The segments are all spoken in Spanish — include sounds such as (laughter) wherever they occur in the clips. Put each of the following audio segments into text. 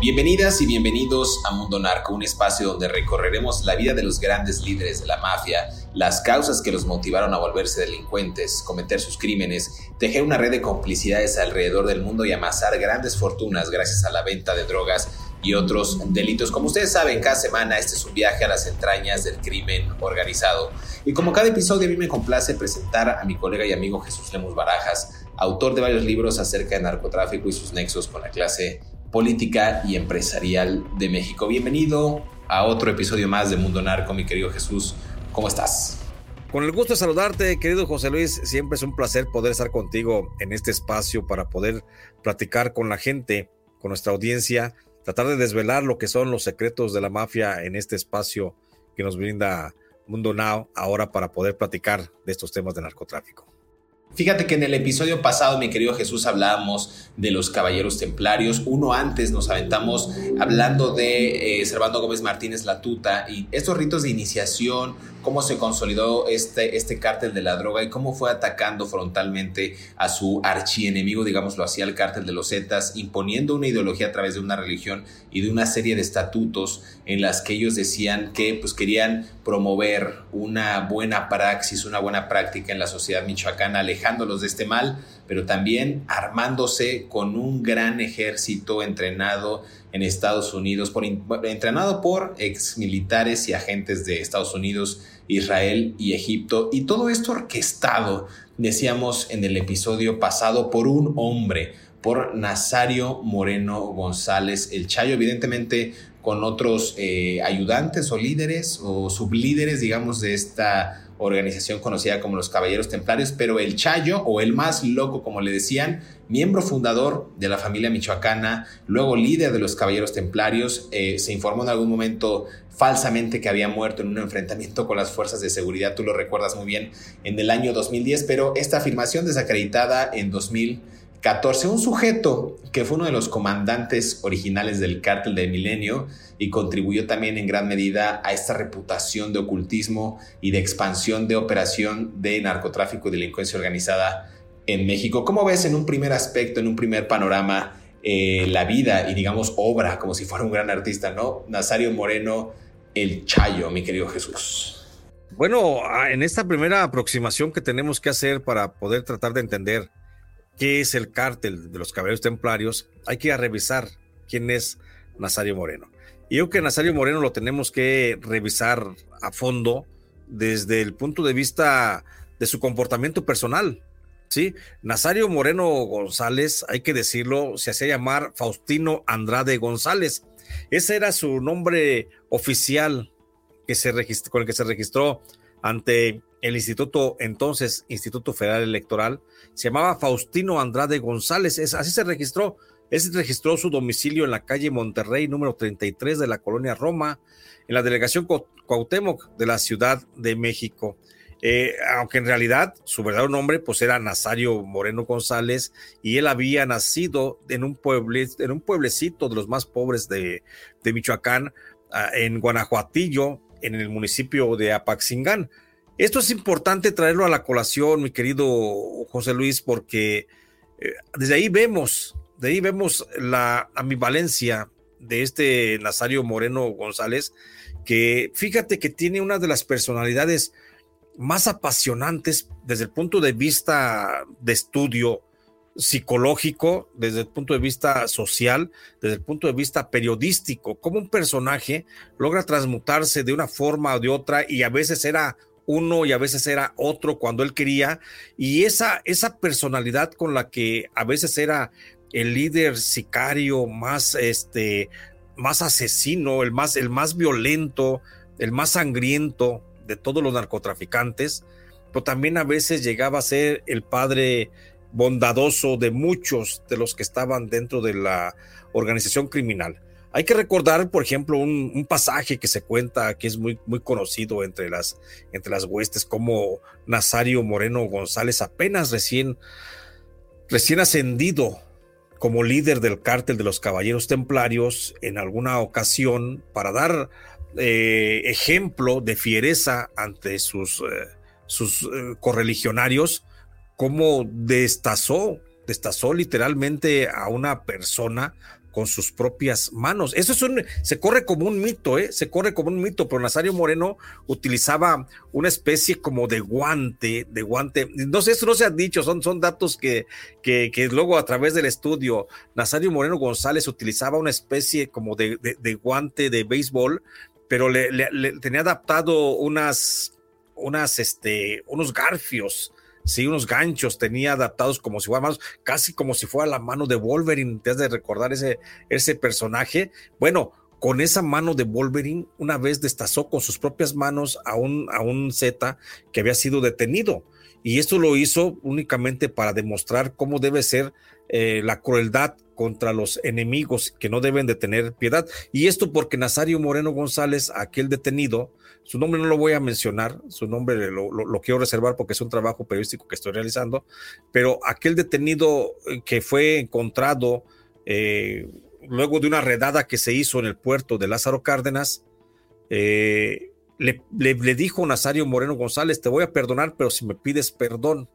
Bienvenidas y bienvenidos a Mundo Narco, un espacio donde recorreremos la vida de los grandes líderes de la mafia, las causas que los motivaron a volverse delincuentes, cometer sus crímenes, tejer una red de complicidades alrededor del mundo y amasar grandes fortunas gracias a la venta de drogas y otros delitos. Como ustedes saben, cada semana este es un viaje a las entrañas del crimen organizado. Y como cada episodio a mí me complace presentar a mi colega y amigo Jesús Lemus Barajas, autor de varios libros acerca de narcotráfico y sus nexos con la clase política y empresarial de México. Bienvenido a otro episodio más de Mundo Narco, mi querido Jesús. ¿Cómo estás? Con el gusto de saludarte, querido José Luis. Siempre es un placer poder estar contigo en este espacio para poder platicar con la gente, con nuestra audiencia, tratar de desvelar lo que son los secretos de la mafia en este espacio que nos brinda Mundo Now ahora para poder platicar de estos temas de narcotráfico. Fíjate que en el episodio pasado, mi querido Jesús, hablábamos de los caballeros templarios. Uno antes nos aventamos hablando de eh, Servando Gómez Martínez Latuta y estos ritos de iniciación, cómo se consolidó este, este cártel de la droga y cómo fue atacando frontalmente a su archienemigo, digámoslo así, al cártel de los Zetas, imponiendo una ideología a través de una religión y de una serie de estatutos en las que ellos decían que pues, querían promover una buena praxis, una buena práctica en la sociedad michoacana, alejándolos de este mal, pero también armándose con un gran ejército entrenado en Estados Unidos, por, entrenado por exmilitares y agentes de Estados Unidos, Israel y Egipto, y todo esto orquestado, decíamos en el episodio pasado, por un hombre, por Nazario Moreno González, el Chayo, evidentemente con otros eh, ayudantes o líderes o sublíderes, digamos, de esta organización conocida como los Caballeros Templarios, pero el Chayo o el más loco, como le decían, miembro fundador de la familia michoacana, luego líder de los Caballeros Templarios, eh, se informó en algún momento falsamente que había muerto en un enfrentamiento con las fuerzas de seguridad, tú lo recuerdas muy bien, en el año 2010, pero esta afirmación desacreditada en 2014, un sujeto que fue uno de los comandantes originales del cártel de Milenio, y contribuyó también en gran medida a esta reputación de ocultismo y de expansión de operación de narcotráfico y delincuencia organizada en México. ¿Cómo ves en un primer aspecto, en un primer panorama, eh, la vida y digamos obra como si fuera un gran artista, ¿no? Nazario Moreno, el Chayo, mi querido Jesús. Bueno, en esta primera aproximación que tenemos que hacer para poder tratar de entender qué es el cártel de los caballeros templarios, hay que revisar quién es Nazario Moreno. Y yo que Nazario Moreno lo tenemos que revisar a fondo desde el punto de vista de su comportamiento personal. ¿sí? Nazario Moreno González, hay que decirlo, se hacía llamar Faustino Andrade González. Ese era su nombre oficial que se con el que se registró ante el instituto, entonces Instituto Federal Electoral. Se llamaba Faustino Andrade González, así se registró este registró su domicilio en la calle Monterrey, número 33 de la colonia Roma, en la delegación Cuauhtémoc de la Ciudad de México. Eh, aunque en realidad su verdadero nombre pues era Nazario Moreno González y él había nacido en un, en un pueblecito de los más pobres de, de Michoacán, ah, en Guanajuatillo, en el municipio de Apaxingán. Esto es importante traerlo a la colación, mi querido José Luis, porque eh, desde ahí vemos, de ahí vemos la ambivalencia de este Nazario Moreno González, que fíjate que tiene una de las personalidades más apasionantes desde el punto de vista de estudio psicológico, desde el punto de vista social, desde el punto de vista periodístico, cómo un personaje logra transmutarse de una forma o de otra y a veces era uno y a veces era otro cuando él quería y esa esa personalidad con la que a veces era el líder sicario más este más asesino, el más el más violento, el más sangriento de todos los narcotraficantes, pero también a veces llegaba a ser el padre bondadoso de muchos de los que estaban dentro de la organización criminal. Hay que recordar, por ejemplo, un, pasaje que se cuenta que es muy, muy conocido entre las, entre las huestes, como Nazario Moreno González, apenas recién, recién ascendido como líder del cártel de los Caballeros Templarios, en alguna ocasión, para dar eh, ejemplo de fiereza ante sus, eh, sus eh, correligionarios, como destazó, destazó literalmente a una persona con sus propias manos. Eso es un, se corre como un mito, ¿eh? Se corre como un mito, pero Nazario Moreno utilizaba una especie como de guante, de guante. No sé, eso no se ha dicho, son, son datos que, que, que luego a través del estudio, Nazario Moreno González utilizaba una especie como de, de guante de béisbol pero le, tenía adaptado unas, unas, este, unos garfios, sí, unos ganchos tenía adaptados como si fuera manos, casi como si fuera la mano de Wolverine, te has de recordar ese, ese personaje. Bueno, con esa mano de Wolverine, una vez destazó con sus propias manos a un, a un Z que había sido detenido. Y esto lo hizo únicamente para demostrar cómo debe ser eh, la crueldad contra los enemigos que no deben de tener piedad. Y esto porque Nazario Moreno González, aquel detenido, su nombre no lo voy a mencionar, su nombre lo, quiero reservar porque es un trabajo periodístico que estoy realizando, pero aquel detenido eh, que fue encontrado eh, luego de una redada que se hizo en el puerto de Lázaro Cárdenas, eh, le, le dijo Nazario Moreno González, te voy a perdonar, pero si me pides perdón.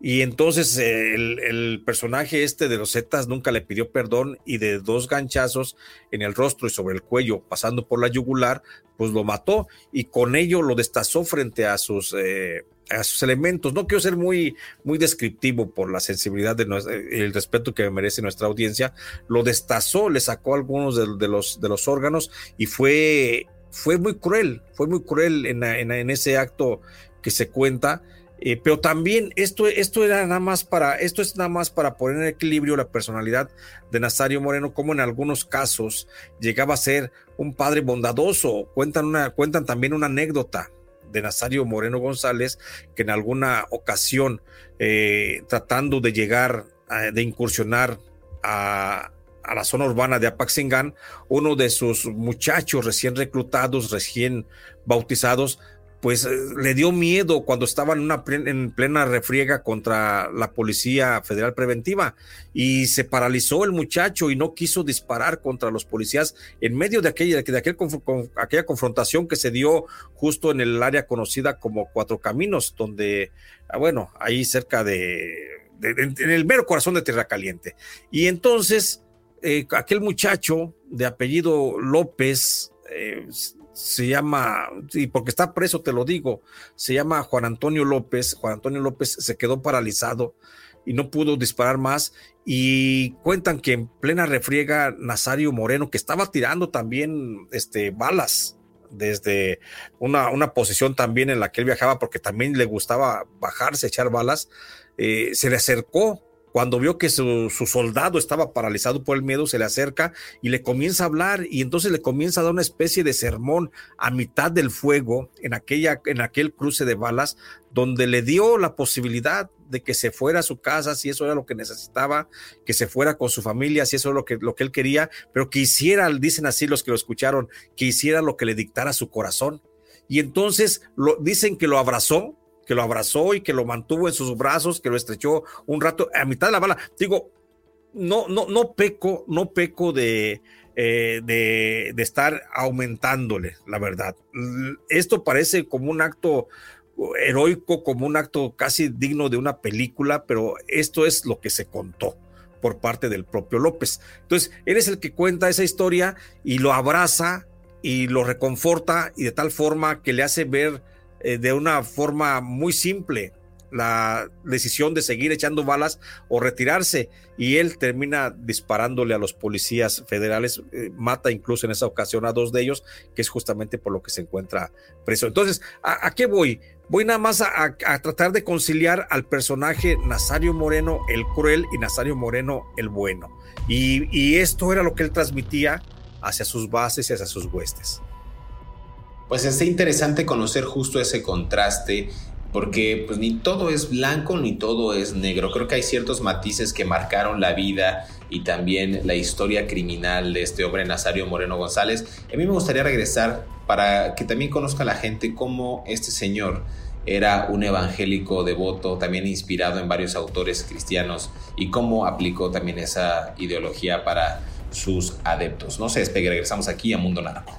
Y entonces el, personaje este de los Zetas nunca le pidió perdón y de dos ganchazos en el rostro y sobre el cuello, pasando por la yugular, pues lo mató y con ello lo destazó frente a sus, eh, a sus elementos. No quiero ser muy, muy descriptivo por la sensibilidad de el respeto que merece nuestra audiencia. Lo destazó, le sacó algunos de, los, de los órganos y fue, fue muy cruel, fue muy cruel en, en ese acto que se cuenta eh, pero también esto, esto era nada más para, esto es nada más para poner en equilibrio la personalidad de Nazario Moreno, como en algunos casos llegaba a ser un padre bondadoso. Cuentan, una, cuentan también una anécdota de Nazario Moreno González, que en alguna ocasión, eh, tratando de llegar, de incursionar a, a la zona urbana de Apaxingán, uno de sus muchachos recién reclutados, recién bautizados, pues eh, le dio miedo cuando estaba en, una en plena refriega contra la Policía Federal Preventiva y se paralizó el muchacho y no quiso disparar contra los policías en medio de aquella, de aquel, aquella confrontación que se dio justo en el área conocida como Cuatro Caminos, donde, ah, bueno, ahí cerca de, en el mero corazón de Tierra Caliente. Y entonces, eh, aquel muchacho de apellido López, eh, se llama, y porque está preso, te lo digo, se llama Juan Antonio López. Juan Antonio López se quedó paralizado y no pudo disparar más. Y cuentan que en plena refriega, Nazario Moreno, que estaba tirando también este, balas desde una, una posición también en la que él viajaba, porque también le gustaba bajarse, echar balas, eh, se le acercó cuando vio que su, soldado estaba paralizado por el miedo, se le acerca y le comienza a hablar y entonces le comienza a dar una especie de sermón a mitad del fuego en, aquella, en aquel cruce de balas, donde le dio la posibilidad de que se fuera a su casa si eso era lo que necesitaba, que se fuera con su familia si eso era lo que, lo que él quería, pero que hiciera, dicen así los que lo escucharon, que hiciera lo que le dictara su corazón. Y entonces lo, dicen que lo abrazó, que lo abrazó y que lo mantuvo en sus brazos, que lo estrechó un rato a mitad de la bala. Digo, no, no, no peco, no peco de, eh, de, estar aumentándole, la verdad. Esto parece como un acto heroico, como un acto casi digno de una película, pero esto es lo que se contó por parte del propio López. Entonces, él es el que cuenta esa historia y lo abraza y lo reconforta y de tal forma que le hace ver eh, de una forma muy simple la decisión de seguir echando balas o retirarse y él termina disparándole a los policías federales, eh, mata incluso en esa ocasión a dos de ellos, que es justamente por lo que se encuentra preso. Entonces, ¿a, qué voy? Voy nada más a, tratar de conciliar al personaje Nazario Moreno el cruel y Nazario Moreno el bueno. Y, y esto era lo que él transmitía hacia sus bases y hacia sus huestes. Pues es interesante conocer justo ese contraste porque pues ni todo es blanco ni todo es negro. Creo que hay ciertos matices que marcaron la vida y también la historia criminal de este hombre Nazario Moreno González. A mí me gustaría regresar para que también conozca la gente cómo este señor era un evangélico devoto, también inspirado en varios autores cristianos y cómo aplicó también esa ideología para sus adeptos. No se despegue, regresamos aquí a Mundo Narco.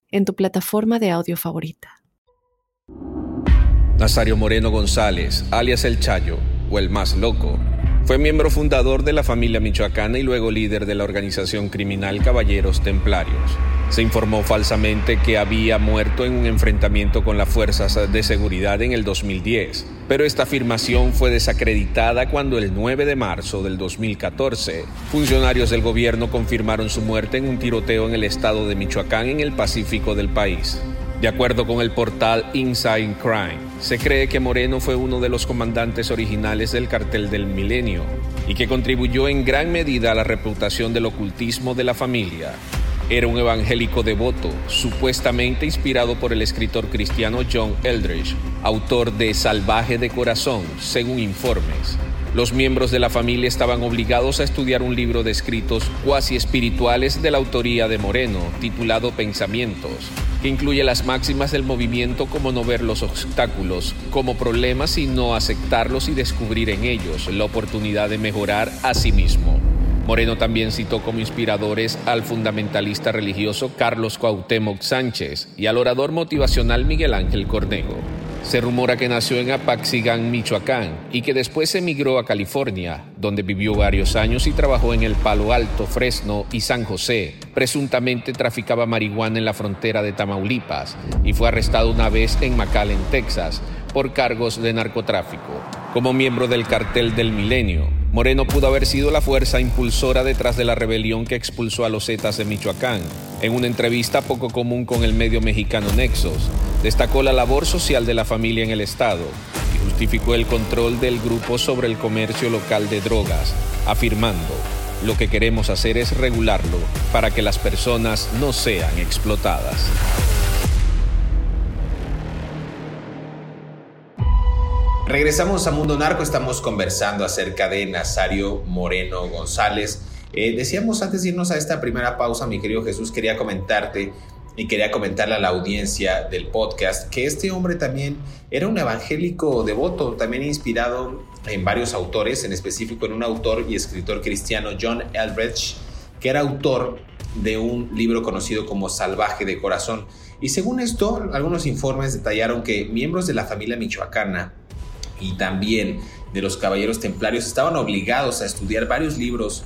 en tu plataforma de audio favorita. Nazario Moreno González, alias El Chayo, o El Más Loco, fue miembro fundador de la familia michoacana y luego líder de la organización criminal Caballeros Templarios. Se informó falsamente que había muerto en un enfrentamiento con las fuerzas de seguridad en el 2010, pero esta afirmación fue desacreditada cuando el 9 de marzo del 2014, funcionarios del gobierno confirmaron su muerte en un tiroteo en el estado de Michoacán en el Pacífico del país. De acuerdo con el portal Inside Crime, se cree que Moreno fue uno de los comandantes originales del cartel del milenio y que contribuyó en gran medida a la reputación del ocultismo de la familia. Era un evangélico devoto, supuestamente inspirado por el escritor cristiano John Eldridge, autor de Salvaje de Corazón, según informes. Los miembros de la familia estaban obligados a estudiar un libro de escritos cuasi espirituales de la autoría de Moreno, titulado Pensamientos, que incluye las máximas del movimiento como no ver los obstáculos como problemas y no aceptarlos y descubrir en ellos la oportunidad de mejorar a sí mismo. Moreno también citó como inspiradores al fundamentalista religioso Carlos Cuauhtémoc Sánchez y al orador motivacional Miguel Ángel Cornejo. Se rumora que nació en Apaxigán, Michoacán, y que después emigró a California, donde vivió varios años y trabajó en el Palo Alto, Fresno y San José. Presuntamente traficaba marihuana en la frontera de Tamaulipas y fue arrestado una vez en McAllen, Texas, por cargos de narcotráfico. Como miembro del cartel del milenio, Moreno pudo haber sido la fuerza impulsora detrás de la rebelión que expulsó a los Zetas de Michoacán. En una entrevista poco común con el medio mexicano Nexos, destacó la labor social de la familia en el Estado y justificó el control del grupo sobre el comercio local de drogas, afirmando, lo que queremos hacer es regularlo para que las personas no sean explotadas. Regresamos a Mundo Narco, estamos conversando acerca de Nazario Moreno González. Eh, decíamos antes de irnos a esta primera pausa, mi querido Jesús, quería comentarte y quería comentarle a la audiencia del podcast que este hombre también era un evangélico devoto, también inspirado en varios autores, en específico en un autor y escritor cristiano, John Elbridge, que era autor de un libro conocido como Salvaje de Corazón. Y según esto, algunos informes detallaron que miembros de la familia michoacana y también de los caballeros templarios estaban obligados a estudiar varios libros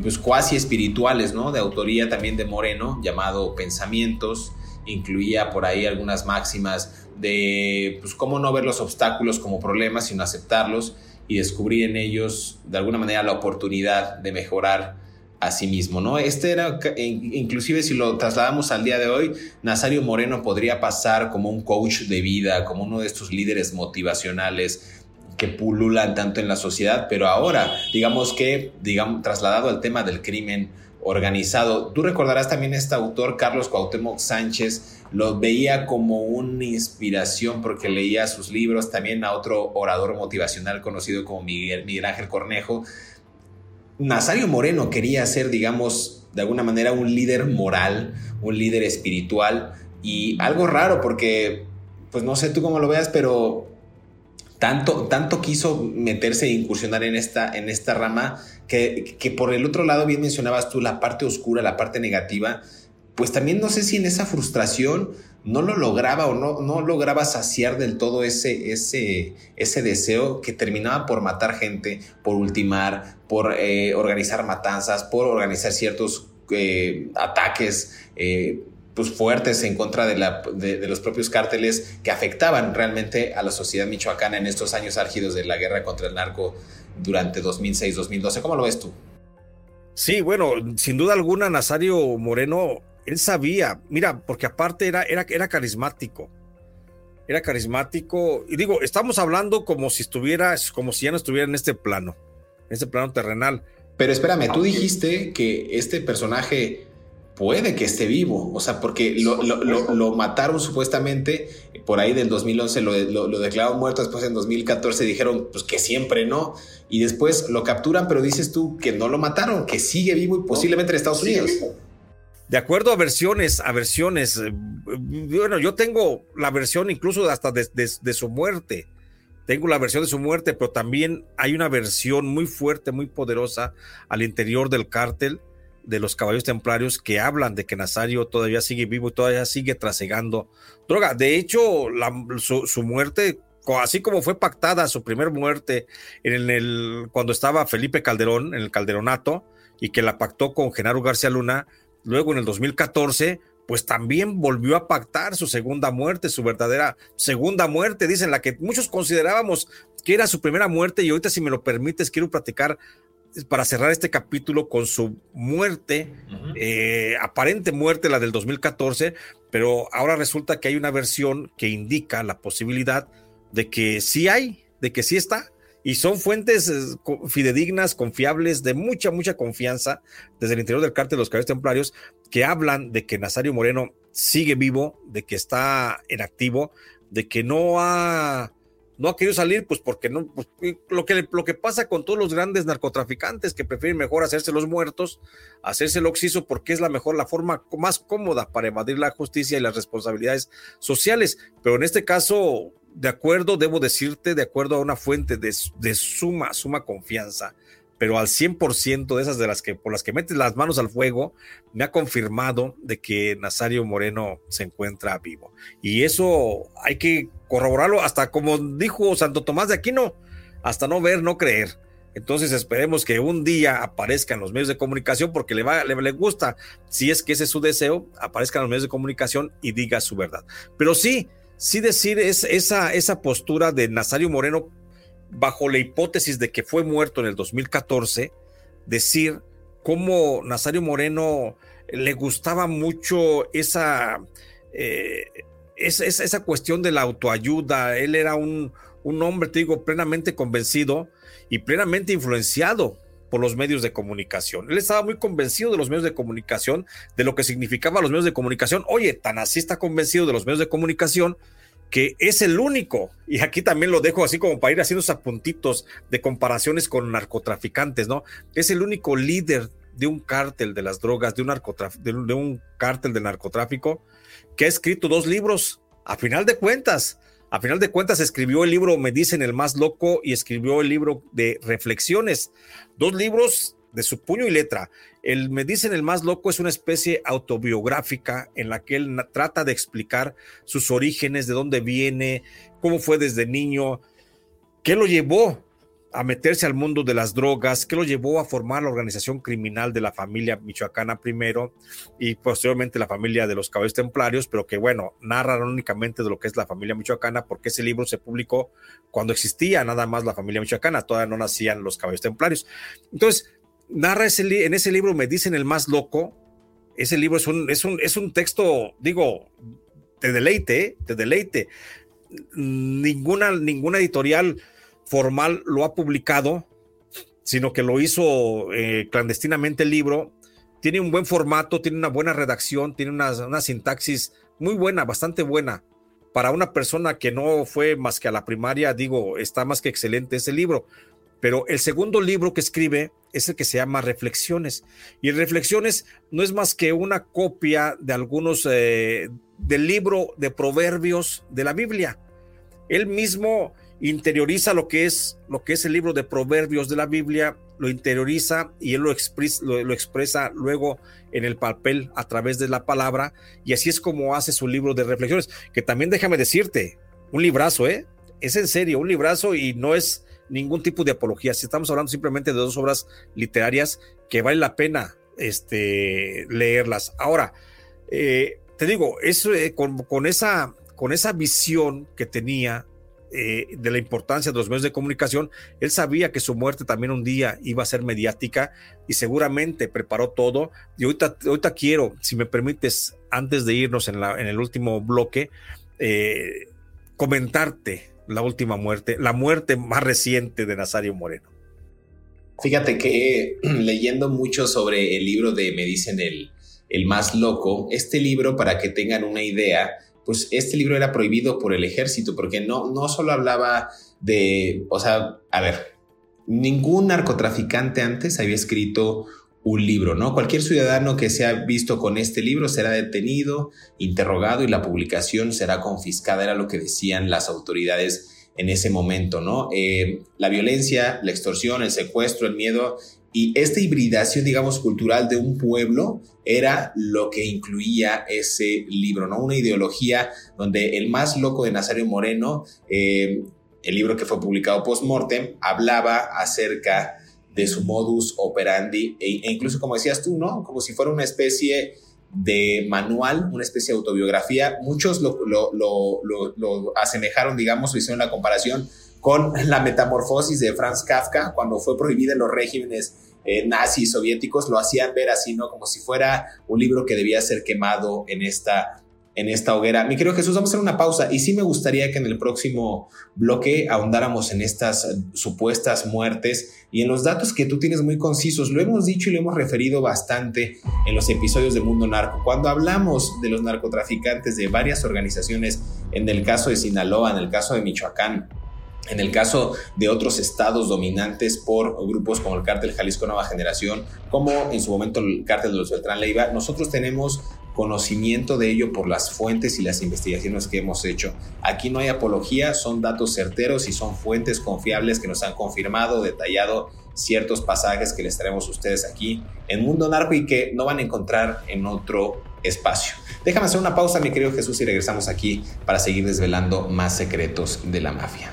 pues cuasi espirituales, ¿no? De autoría también de Moreno, llamado Pensamientos, incluía por ahí algunas máximas de pues cómo no ver los obstáculos como problemas, sino aceptarlos y descubrir en ellos de alguna manera la oportunidad de mejorar a sí mismo, ¿no? Este era, inclusive si lo trasladamos al día de hoy, Nazario Moreno podría pasar como un coach de vida, como uno de estos líderes motivacionales que pululan tanto en la sociedad, pero ahora, digamos que, digamos, trasladado al tema del crimen organizado. Tú recordarás también este autor, Carlos Cuauhtémoc Sánchez, lo veía como una inspiración porque leía sus libros, también a otro orador motivacional conocido como Miguel, Miguel Ángel Cornejo. Nazario Moreno quería ser, digamos, de alguna manera un líder moral, un líder espiritual y algo raro porque, pues no sé tú cómo lo veas, pero tanto, tanto quiso meterse e incursionar en esta, en esta rama que, que, por el otro lado, bien mencionabas tú, la parte oscura, la parte negativa, pues también no sé si en esa frustración no lo lograba o no, no lograba saciar del todo ese, ese, ese deseo que terminaba por matar gente, por ultimar, por eh, organizar matanzas, por organizar ciertos eh, ataques. Eh, pues fuertes en contra de, la, de, los propios cárteles que afectaban realmente a la sociedad michoacana en estos años álgidos de la guerra contra el narco durante 2006-2012. ¿Cómo lo ves tú? Sí, bueno, sin duda alguna, Nazario Moreno, él sabía, mira, porque aparte era, era, era carismático, era carismático, y digo, estamos hablando como si estuviera, como si ya no estuviera en este plano, en este plano terrenal. Pero espérame, tú dijiste que este personaje puede que esté vivo, o sea, porque lo, mataron supuestamente por ahí del 2011, lo, lo, declararon muerto, después en 2014 dijeron pues que siempre no, y después lo capturan, pero dices tú que no lo mataron, que sigue vivo y posiblemente en Estados Unidos. De acuerdo a versiones, a versiones, eh, bueno, yo tengo la versión incluso hasta de, su muerte, tengo la versión de su muerte, pero también hay una versión muy fuerte, muy poderosa al interior del cártel, de los caballos templarios que hablan de que Nazario todavía sigue vivo y todavía sigue trasegando droga. De hecho, su, muerte, así como fue pactada su primer muerte en el, cuando estaba Felipe Calderón, en el Calderonato, y que la pactó con Genaro García Luna, luego en el 2014, pues también volvió a pactar su segunda muerte, su verdadera segunda muerte, dicen, la que muchos considerábamos que era su primera muerte y ahorita si me lo permites quiero platicar para cerrar este capítulo con su muerte, eh, aparente muerte, la del 2014, pero ahora resulta que hay una versión que indica la posibilidad de que sí hay, de que sí está, y son fuentes eh, fidedignas, confiables, de mucha, mucha confianza desde el interior del cártel de los caballeros templarios, que hablan de que Nazario Moreno sigue vivo, de que está en activo, de que no ha no ha querido salir, pues porque no, pues, lo, que, lo que pasa con todos los grandes narcotraficantes que prefieren mejor hacerse los muertos, hacerse el oxiso, porque es la mejor, la forma más cómoda para evadir la justicia y las responsabilidades sociales. Pero en este caso, de acuerdo, debo decirte, de acuerdo a una fuente de, de suma, suma confianza, pero al 100% de esas de las que por las que metes las manos al fuego, me ha confirmado de que Nazario Moreno se encuentra vivo. Y eso hay que corroborarlo hasta como dijo Santo Tomás de Aquino, hasta no ver, no creer. Entonces esperemos que un día aparezcan los medios de comunicación porque le, va, le, gusta, si es que ese es su deseo, aparezcan los medios de comunicación y diga su verdad. Pero sí, sí decir es, esa, esa postura de Nazario Moreno bajo la hipótesis de que fue muerto en el 2014, decir cómo Nazario Moreno le gustaba mucho esa, eh, esa, esa, cuestión de la autoayuda. Él era un, un hombre, te digo, plenamente convencido y plenamente influenciado por los medios de comunicación. Él estaba muy convencido de los medios de comunicación, de lo que significaba los medios de comunicación. Oye, tan así está convencido de los medios de comunicación que es el único, y aquí también lo dejo así como para ir haciendo esos apuntitos de comparaciones con narcotraficantes, ¿no? Es el único líder de un cártel de las drogas, de un, de un cártel de narcotráfico, que ha escrito dos libros, a final de cuentas. A final de cuentas escribió el libro Me dicen el más loco y escribió el libro de reflexiones. Dos libros de su puño y letra. El Me dicen el más loco es una especie autobiográfica en la que él trata de explicar sus orígenes, de dónde viene, cómo fue desde niño, qué lo llevó a meterse al mundo de las drogas, qué lo llevó a formar la organización criminal de la familia michoacana primero y posteriormente la familia de los caballos templarios, pero que bueno, narran únicamente de lo que es la familia michoacana porque ese libro se publicó cuando existía nada más la familia michoacana, todavía no nacían los caballos templarios. Entonces, narra ese en ese libro, me dicen el más loco. Ese libro es un, es un, es un texto, digo, te deleite, ¿eh? te deleite. Ninguna, ninguna editorial formal lo ha publicado, sino que lo hizo eh, clandestinamente el libro. Tiene un buen formato, tiene una buena redacción, tiene una, una sintaxis muy buena, bastante buena. Para una persona que no fue más que a la primaria, digo, está más que excelente ese libro. Pero el segundo libro que escribe es el que se llama Reflexiones. Y Reflexiones no es más que una copia de algunos eh, del libro de proverbios de la Biblia. Él mismo interioriza lo que es lo que es el libro de proverbios de la Biblia, lo interioriza y él lo, expresa, luego en el papel a través de la palabra y así es como hace su libro de reflexiones, que también déjame decirte, un librazo, ¿eh? Es en serio, un librazo y no es ningún tipo de apología. Si estamos hablando simplemente de dos obras literarias que vale la pena este, leerlas. Ahora, eh, te digo, eh, con, esa, con esa visión que tenía eh, de la importancia de los medios de comunicación, él sabía que su muerte también un día iba a ser mediática y seguramente preparó todo. Y ahorita, ahorita quiero, si me permites, antes de irnos en, la, en el último bloque, comentarte la última muerte, la muerte más reciente de Nazario Moreno. Fíjate que (clears throat) leyendo mucho sobre el libro de Me dicen el, el más loco, este libro, para que tengan una idea, pues este libro era prohibido por el ejército, porque no, no solo hablaba de, o sea, a ver, ningún narcotraficante antes había escrito un libro, ¿no? Cualquier ciudadano que sea visto con este libro será detenido, interrogado y la publicación será confiscada, era lo que decían las autoridades en ese momento, ¿no? Eh, la violencia, la extorsión, el secuestro, el miedo y esta hibridación, digamos, cultural de un pueblo era lo que incluía ese libro, ¿no? Una ideología donde el más loco de Nazario Moreno, eh, el libro que fue publicado post-mortem, hablaba acerca de su modus operandi e, e, incluso como decías tú, ¿no? Como si fuera una especie de manual, una especie de autobiografía. Muchos lo, lo, asemejaron, digamos, o hicieron la comparación con la metamorfosis de Franz Kafka cuando fue prohibida en los regímenes eh, nazis soviéticos, lo hacían ver así, ¿no? Como si fuera un libro que debía ser quemado en esta en esta hoguera. Mi querido Jesús, vamos a hacer una pausa y sí me gustaría que en el próximo bloque ahondáramos en estas supuestas muertes y en los datos que tú tienes muy concisos. Lo hemos dicho y lo hemos referido bastante en los episodios de Mundo Narco. Cuando hablamos de los narcotraficantes de varias organizaciones, en el caso de Sinaloa, en el caso de Michoacán, en el caso de otros estados dominantes por grupos como el cártel Jalisco Nueva Generación, como en su momento el cártel de los Beltrán Leiva, nosotros tenemos conocimiento de ello por las fuentes y las investigaciones que hemos hecho. Aquí no hay apología, son datos certeros y son fuentes confiables que nos han confirmado, detallado ciertos pasajes que les traemos a ustedes aquí en Mundo Narco y que no van a encontrar en otro espacio. Déjame hacer una pausa, mi querido Jesús, y regresamos aquí para seguir desvelando más secretos de la mafia.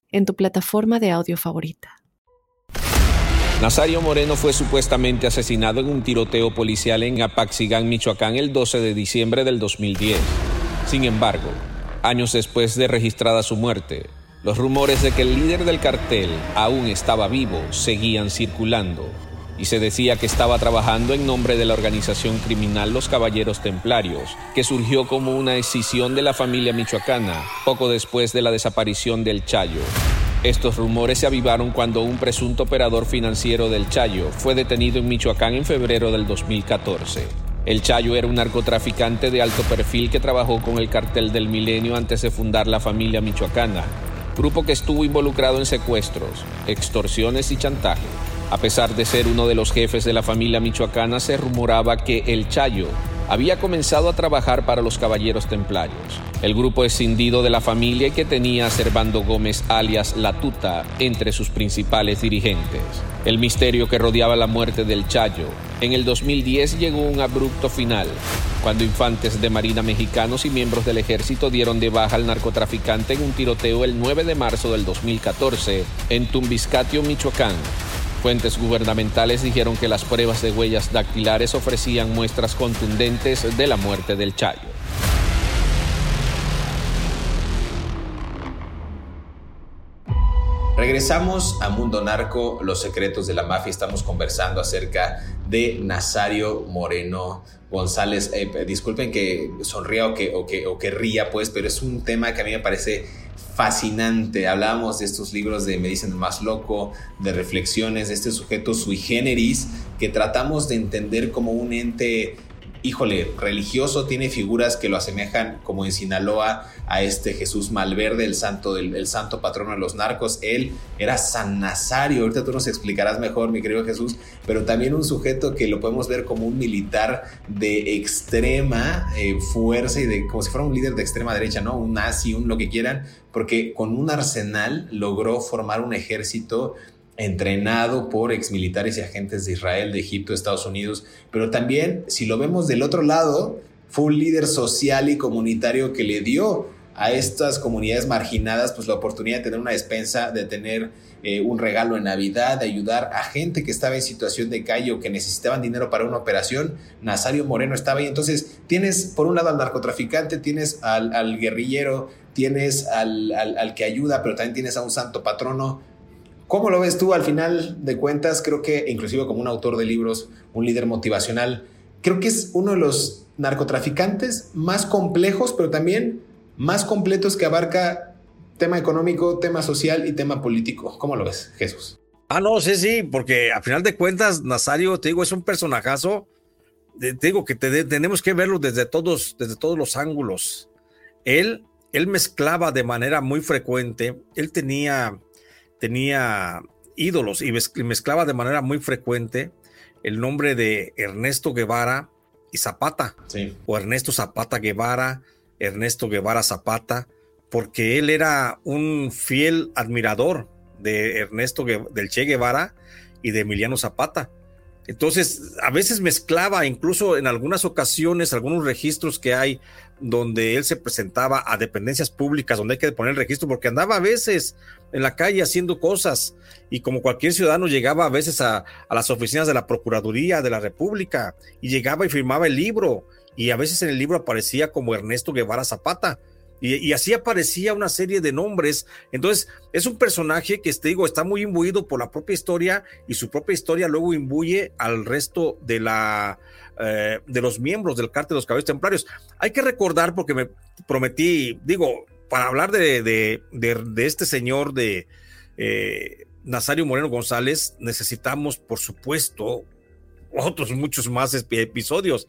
en tu plataforma de audio favorita. Nazario Moreno fue supuestamente asesinado en un tiroteo policial en Apaxigán, Michoacán, el 12 de diciembre del 2010. Sin embargo, años después de registrada su muerte, los rumores de que el líder del cartel aún estaba vivo seguían circulando y se decía que estaba trabajando en nombre de la organización criminal Los Caballeros Templarios, que surgió como una escisión de la familia michoacana poco después de la desaparición del Chayo. Estos rumores se avivaron cuando un presunto operador financiero del Chayo fue detenido en Michoacán en febrero del 2014. El Chayo era un narcotraficante de alto perfil que trabajó con el cartel del milenio antes de fundar la familia michoacana, grupo que estuvo involucrado en secuestros, extorsiones y chantaje. A pesar de ser uno de los jefes de la familia michoacana, se rumoraba que el Chayo había comenzado a trabajar para los Caballeros Templarios, el grupo escindido de la familia que tenía a Servando Gómez alias La Tuta entre sus principales dirigentes. El misterio que rodeaba la muerte del Chayo En el 2010 llegó un abrupto final, cuando infantes de Marina mexicanos y miembros del ejército dieron de baja al narcotraficante en un tiroteo el 9 de marzo del 2014 en Tumbiscatio, Michoacán. Fuentes gubernamentales dijeron que las pruebas de huellas dactilares ofrecían muestras contundentes de la muerte del Chayo. Regresamos a Mundo Narco, los secretos de la mafia. Estamos conversando acerca de Nazario Moreno González. Eh, disculpen que sonría que, o, que, o que ría, pues, pero es un tema que a mí me parece fascinante. Hablábamos de estos libros de Me dicen más loco, de reflexiones de este sujeto sui generis, que tratamos de entender como un ente híjole, religioso, tiene figuras que lo asemejan, como en Sinaloa, a este Jesús Malverde, el santo, del, santo patrono de los narcos. Él era San Nazario, ahorita tú nos explicarás mejor, mi querido Jesús, pero también un sujeto que lo podemos ver como un militar de extrema eh, fuerza y de como si fuera un líder de extrema derecha, ¿no? Un nazi, un lo que quieran, porque con un arsenal logró formar un ejército entrenado por exmilitares y agentes de Israel, de Egipto, Estados Unidos, pero también, si lo vemos del otro lado, fue un líder social y comunitario que le dio a estas comunidades marginadas pues la oportunidad de tener una despensa, de tener eh, un regalo en Navidad, de ayudar a gente que estaba en situación de calle o que necesitaban dinero para una operación. Nazario Moreno estaba ahí. Entonces tienes por un lado al narcotraficante, tienes al, guerrillero, tienes al, al que ayuda, pero también tienes a un santo patrono ¿Cómo lo ves tú al final de cuentas? Creo que inclusive como un autor de libros, un líder motivacional, creo que es uno de los narcotraficantes más complejos, pero también más completos que abarca tema económico, tema social y tema político. ¿Cómo lo ves, Jesús? Ah, no, sí, sí, porque a final de cuentas, Nazario, te digo, es un personajazo. Te digo que tenemos que verlo desde todos, desde todos los ángulos. Él, él mezclaba de manera muy frecuente, él tenía tenía ídolos y mezclaba de manera muy frecuente el nombre de Ernesto Guevara y Zapata, o Ernesto Zapata Guevara, Ernesto Guevara Zapata, porque él era un fiel admirador de Ernesto del Che Guevara y de Emiliano Zapata. Entonces, a veces mezclaba, incluso en algunas ocasiones, algunos registros que hay donde él se presentaba a dependencias públicas, donde hay que poner el registro, porque andaba a veces en la calle haciendo cosas y como cualquier ciudadano llegaba a veces a, las oficinas de la Procuraduría de la República y llegaba y firmaba el libro y a veces en el libro aparecía como Ernesto Guevara Zapata. Y, así aparecía una serie de nombres. Entonces, es un personaje que, te digo, está muy imbuido por la propia historia y su propia historia luego imbuye al resto de la, eh, de los miembros del cártel de los caballos templarios. Hay que recordar, porque me prometí, digo, para hablar de, de, este señor de eh, Nazario Moreno González, necesitamos, por supuesto, otros muchos más episodios,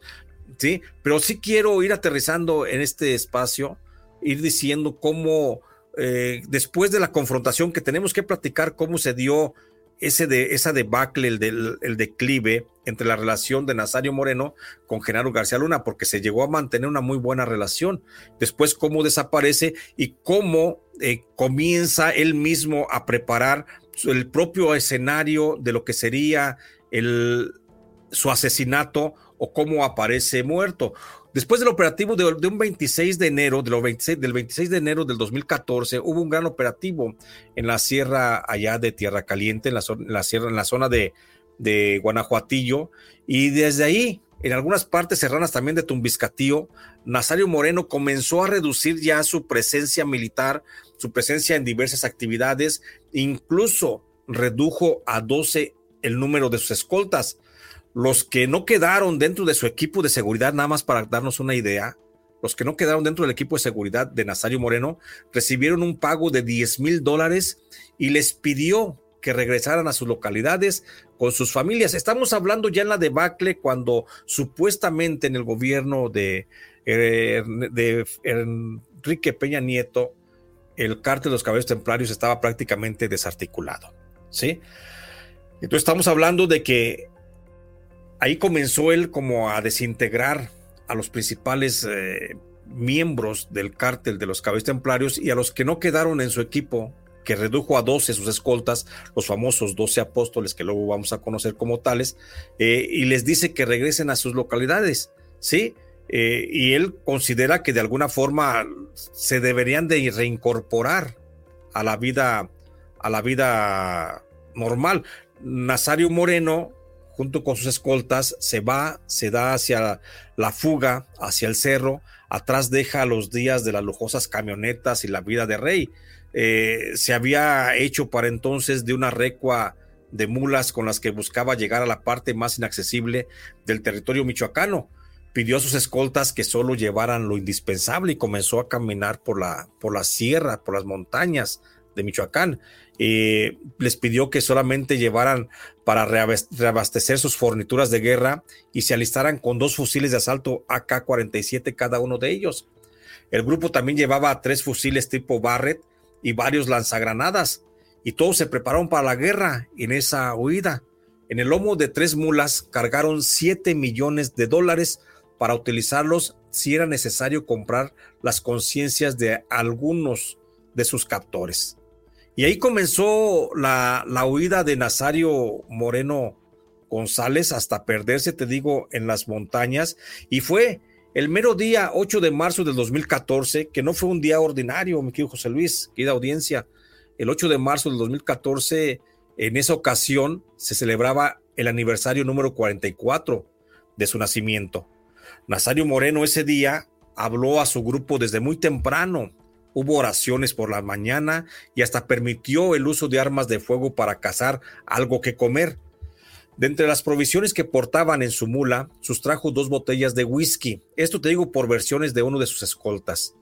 ¿sí? Pero sí quiero ir aterrizando en este espacio, ir diciendo cómo, eh, después de la confrontación que tenemos que platicar, cómo se dio ese de, esa debacle, el, del, el declive entre la relación de Nazario Moreno con Genaro García Luna, porque se llegó a mantener una muy buena relación. Después, cómo desaparece y cómo eh, comienza él mismo a preparar el propio escenario de lo que sería el, su asesinato o cómo aparece muerto. Después del operativo de, un 26 de enero, del 26 de enero del 2014, hubo un gran operativo en la sierra allá de Tierra Caliente, en la, sierra, en la zona de, de Guanajuatillo, y desde ahí, en algunas partes serranas también de Tumbiscatío, Nazario Moreno comenzó a reducir ya su presencia militar, su presencia en diversas actividades, incluso redujo a 12 el número de sus escoltas los que no quedaron dentro de su equipo de seguridad, nada más para darnos una idea, los que no quedaron dentro del equipo de seguridad de Nazario Moreno recibieron un pago de 10 mil dólares y les pidió que regresaran a sus localidades con sus familias. Estamos hablando ya en la debacle cuando supuestamente en el gobierno de, eh, Enrique Peña Nieto el cártel de los caballos templarios estaba prácticamente desarticulado. ¿sí? Entonces estamos hablando de que ahí comenzó él como a desintegrar a los principales eh, miembros del cártel de los caballos templarios y a los que no quedaron en su equipo que redujo a 12 sus escoltas, los famosos 12 apóstoles que luego vamos a conocer como tales, eh, y les dice que regresen a sus localidades, ¿sí? Eh, y él considera que de alguna forma se deberían de reincorporar a la vida, a la vida normal. Nazario Moreno, junto con sus escoltas, se va, se da hacia la fuga, hacia el cerro, atrás deja los días de las lujosas camionetas y la vida de rey. Eh, se había hecho para entonces de una recua de mulas con las que buscaba llegar a la parte más inaccesible del territorio michoacano pidió a sus escoltas que solo llevaran lo indispensable y comenzó a caminar por la, por la sierra, por las montañas de Michoacán. Eh, les pidió que solamente llevaran para reabastecer sus fornituras de guerra y se alistaran con dos fusiles de asalto AK-47 cada uno de ellos. El grupo también llevaba tres fusiles tipo Barrett y varios lanzagranadas y todos se prepararon para la guerra en esa huida. En el lomo de tres mulas cargaron 7 millones de dólares para utilizarlos si era necesario comprar las conciencias de algunos de sus captores. Y ahí comenzó la, huida de Nazario Moreno González hasta perderse, te digo, en las montañas. Y fue el mero día 8 de marzo del 2014, que no fue un día ordinario, mi querido José Luis, querida audiencia. El 8 de marzo del 2014, en esa ocasión, se celebraba el aniversario número 44 de su nacimiento. Nazario Moreno ese día habló a su grupo desde muy temprano. Hubo oraciones por la mañana y hasta permitió el uso de armas de fuego para cazar algo que comer. De entre las provisiones que portaban en su mula, sustrajo dos botellas de whisky. Esto te digo por versiones de uno de sus escoltas.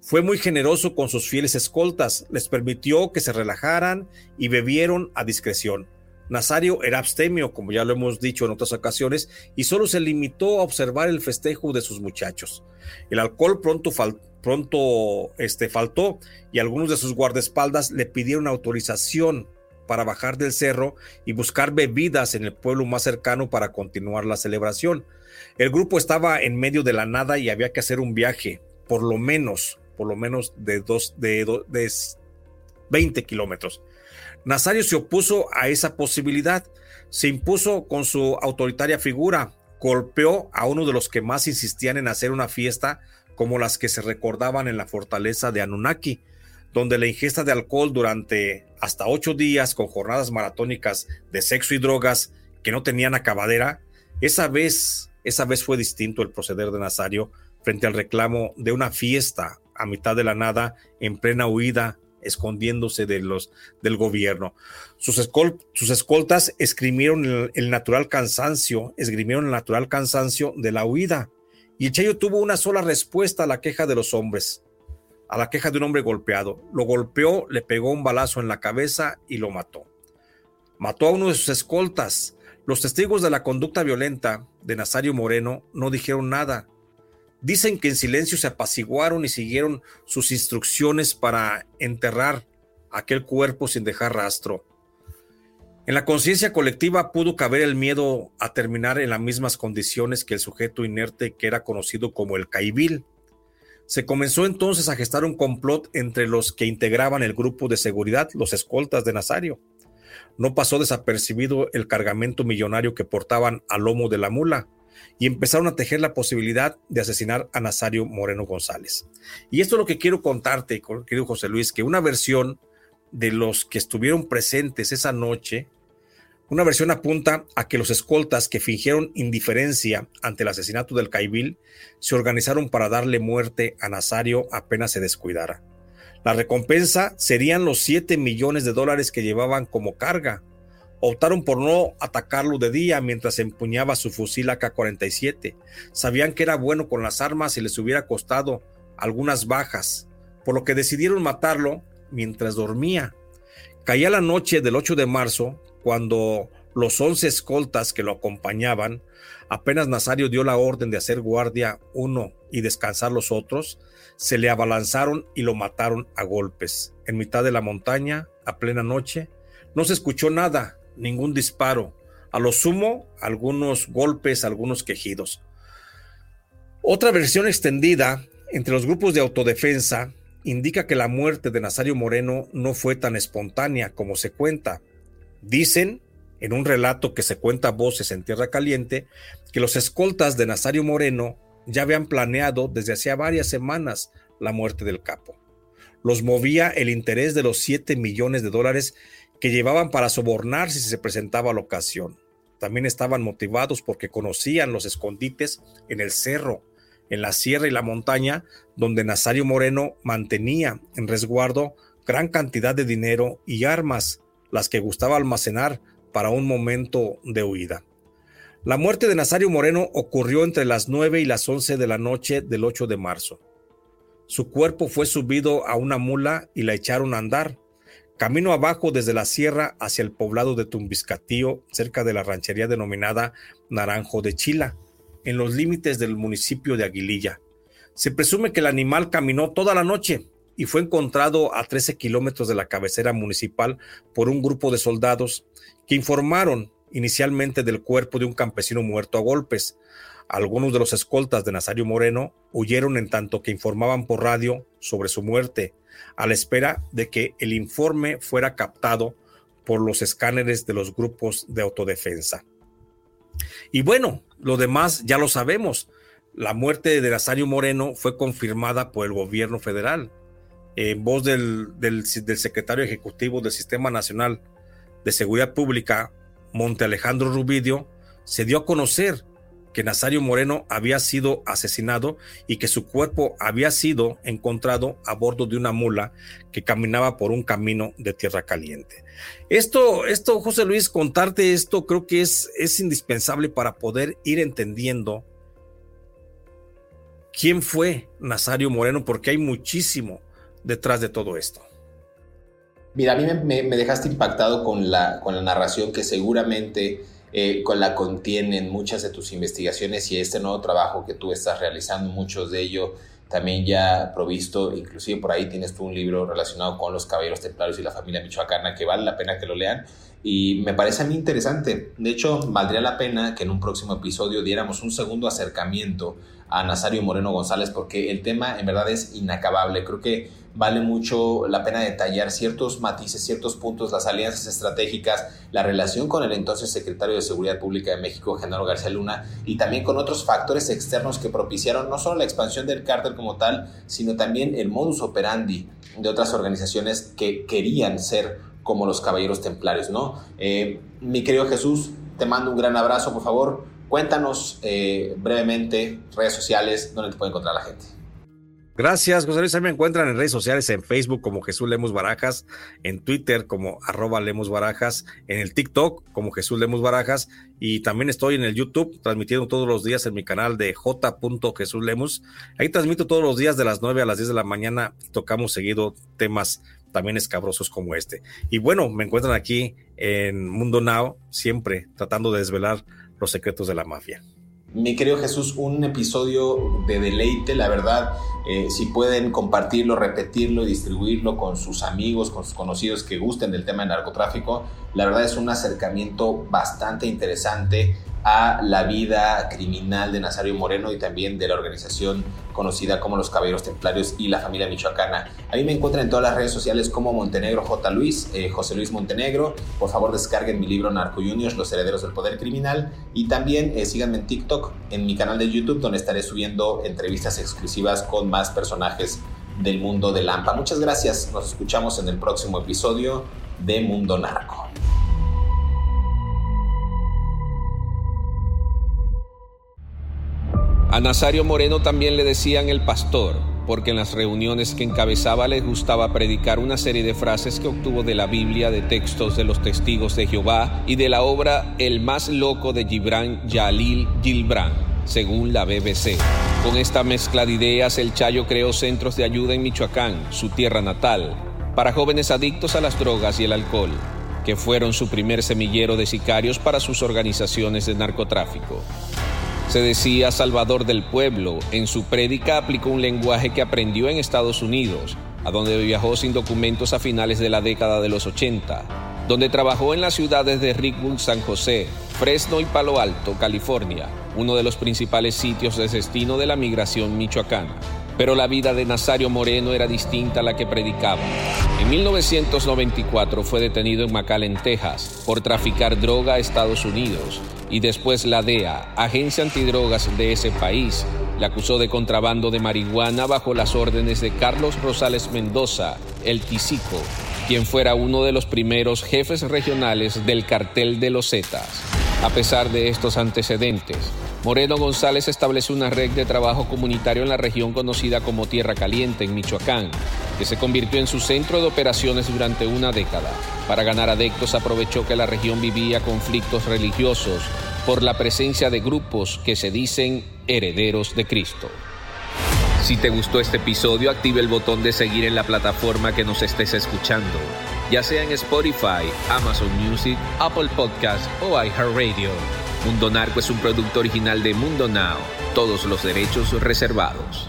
Fue muy generoso con sus fieles escoltas, les permitió que se relajaran y bebieron a discreción. Nazario era abstemio, como ya lo hemos dicho en otras ocasiones, y solo se limitó a observar el festejo de sus muchachos. El alcohol pronto, pronto este, faltó y algunos de sus guardaespaldas le pidieron autorización para bajar del cerro y buscar bebidas en el pueblo más cercano para continuar la celebración. El grupo estaba en medio de la nada y había que hacer un viaje, por lo menos, por lo menos de, dos, de, de 20 kilómetros. Nazario se opuso a esa posibilidad, se impuso con su autoritaria figura, golpeó a uno de los que más insistían en hacer una fiesta como las que se recordaban en la fortaleza de Anunnaki, donde la ingesta de alcohol durante hasta ocho días con jornadas maratónicas de sexo y drogas que no tenían acabadera, esa vez, esa vez fue distinto el proceder de Nazario frente al reclamo de una fiesta a mitad de la nada en plena huida escondiéndose de los, del gobierno. Sus, sus escoltas esgrimieron el, natural cansancio, esgrimieron el natural cansancio de la huida. Y Chayo tuvo una sola respuesta a la queja de los hombres, a la queja de un hombre golpeado. Lo golpeó, le pegó un balazo en la cabeza y lo mató. Mató a uno de sus escoltas. Los testigos de la conducta violenta de Nazario Moreno no dijeron nada, Dicen que en silencio se apaciguaron y siguieron sus instrucciones para enterrar aquel cuerpo sin dejar rastro. En la conciencia colectiva pudo caber el miedo a terminar en las mismas condiciones que el sujeto inerte que era conocido como el Caibil. Se comenzó entonces a gestar un complot entre los que integraban el grupo de seguridad, los escoltas de Nazario. No pasó desapercibido el cargamento millonario que portaban al lomo de la mula, y empezaron a tejer la posibilidad de asesinar a Nazario Moreno González. Y esto es lo que quiero contarte, querido José Luis, que una versión de los que estuvieron presentes esa noche, una versión apunta a que los escoltas que fingieron indiferencia ante el asesinato del Caibil se organizaron para darle muerte a Nazario apenas se descuidara. La recompensa serían los 7 millones de dólares que llevaban como carga, Optaron por no atacarlo de día mientras empuñaba su fusil AK-47. Sabían que era bueno con las armas y les hubiera costado algunas bajas, por lo que decidieron matarlo mientras dormía. Caía la noche del 8 de marzo cuando los 11 escoltas que lo acompañaban, apenas Nazario dio la orden de hacer guardia uno y descansar los otros, se le abalanzaron y lo mataron a golpes. En mitad de la montaña, a plena noche, no se escuchó nada, ningún disparo. A lo sumo, algunos golpes, algunos quejidos. Otra versión extendida entre los grupos de autodefensa indica que la muerte de Nazario Moreno no fue tan espontánea como se cuenta. Dicen, en un relato que se cuenta a voces en Tierra Caliente, que los escoltas de Nazario Moreno ya habían planeado desde hacía varias semanas la muerte del capo. Los movía el interés de los 7 millones de dólares que llevaban para sobornar si se presentaba la ocasión. También estaban motivados porque conocían los escondites en el cerro en la sierra y la montaña, donde Nazario Moreno mantenía en resguardo gran cantidad de dinero y armas, las que gustaba almacenar para un momento de huida. La muerte de Nazario Moreno ocurrió entre las 9 y las 11 de la noche del 8 de marzo. Su cuerpo fue subido a una mula y la echaron a andar, camino abajo desde la sierra hacia el poblado de Tumbiscatío, cerca de la ranchería denominada Naranjo de Chila, en los límites del municipio de Aguililla. Se presume que el animal caminó toda la noche y fue encontrado a 13 kilómetros de la cabecera municipal por un grupo de soldados que informaron inicialmente del cuerpo de un campesino muerto a golpes. Algunos de los escoltas de Nazario Moreno huyeron en tanto que informaban por radio sobre su muerte, a la espera de que el informe fuera captado por los escáneres de los grupos de autodefensa. Y bueno, lo demás ya lo sabemos. La muerte de Nazario Moreno fue confirmada por el gobierno federal. En voz del, del, secretario ejecutivo del Sistema Nacional de Seguridad Pública, Monte Alejandro Rubidio, se dio a conocer que Nazario Moreno había sido asesinado y que su cuerpo había sido encontrado a bordo de una mula que caminaba por un camino de tierra caliente. Esto, esto, José Luis, contarte esto creo que es, es indispensable para poder ir entendiendo quién fue Nazario Moreno, porque hay muchísimo detrás de todo esto. Mira, a mí me, dejaste impactado con la, con la narración que seguramente eh, con la contienen muchas de tus investigaciones y este nuevo trabajo que tú estás realizando, muchos de ellos también ya provisto, inclusive por ahí tienes tú un libro relacionado con los caballeros templarios y la familia michoacana que vale la pena que lo lean y me parece a mí interesante. De hecho, valdría la pena que en un próximo episodio diéramos un segundo acercamiento a Nazario Moreno González porque el tema en verdad es inacabable. Creo que vale mucho la pena detallar ciertos matices, ciertos puntos, las alianzas estratégicas, la relación con el entonces secretario de Seguridad Pública de México, Genaro García Luna, y también con otros factores externos que propiciaron no solo la expansión del cártel como tal, sino también el modus operandi de otras organizaciones que querían ser como los caballeros templarios, ¿no? Eh, mi querido Jesús, te mando un gran abrazo, por favor. Cuéntanos eh, brevemente redes sociales donde te puede encontrar la gente. Gracias, José Luis. me encuentran en redes sociales, en Facebook como Jesús Lemos Barajas, en Twitter como arroba Lemos Barajas, en el TikTok como Jesús Lemos Barajas y también estoy en el YouTube transmitiendo todos los días en mi canal de J. Ahí transmito todos los días de las 9 a las 10 de la mañana y tocamos seguido temas también escabrosos como este. Y bueno, me encuentran aquí en Mundo Now, siempre tratando de desvelar los secretos de la mafia. Mi querido Jesús, un episodio de deleite, la verdad, eh, si pueden compartirlo, repetirlo y distribuirlo con sus amigos, con sus conocidos que gusten del tema de narcotráfico, la verdad es un acercamiento bastante interesante a la vida criminal de Nazario Moreno y también de la organización conocida como los Caballeros Templarios y la familia michoacana. A mí me encuentran en todas las redes sociales como Montenegro J. Luis, eh, José Luis Montenegro. Por favor descarguen mi libro Narco Juniors, Los Herederos del Poder Criminal. Y también eh, síganme en TikTok, en mi canal de YouTube, donde estaré subiendo entrevistas exclusivas con más personajes del mundo de Lampa. Muchas gracias, nos escuchamos en el próximo episodio de Mundo Narco. A Nazario Moreno también le decían el pastor, porque en las reuniones que encabezaba les gustaba predicar una serie de frases que obtuvo de la Biblia, de textos de los testigos de Jehová y de la obra El más loco de Gibran Yalil Gilbran, según la BBC. Con esta mezcla de ideas, el Chayo creó centros de ayuda en Michoacán, su tierra natal, para jóvenes adictos a las drogas y el alcohol, que fueron su primer semillero de sicarios para sus organizaciones de narcotráfico. Se decía Salvador del Pueblo. En su prédica aplicó un lenguaje que aprendió en Estados Unidos, a donde viajó sin documentos a finales de la década de los 80, donde trabajó en las ciudades de Rickwood, San José, Fresno y Palo Alto, California, uno de los principales sitios de destino de la migración michoacana. pero la vida de Nazario Moreno era distinta a la que predicaba. En 1994 fue detenido en McAllen, Texas, por traficar droga a Estados Unidos y después la DEA, agencia antidrogas de ese país, le acusó de contrabando de marihuana bajo las órdenes de Carlos Rosales Mendoza, el Tisico, quien fuera uno de los primeros jefes regionales del cartel de los Zetas. A pesar de estos antecedentes, Moreno González estableció una red de trabajo comunitario en la región conocida como Tierra Caliente, en Michoacán, que se convirtió en su centro de operaciones durante una década. Para ganar adeptos aprovechó que la región vivía conflictos religiosos por la presencia de grupos que se dicen herederos de Cristo. Si te gustó este episodio, active el botón de seguir en la plataforma que nos estés escuchando, ya sea en Spotify, Amazon Music, Apple Podcasts o iHeartRadio. Mundo Narco es un producto original de Mundo Now, todos los derechos reservados.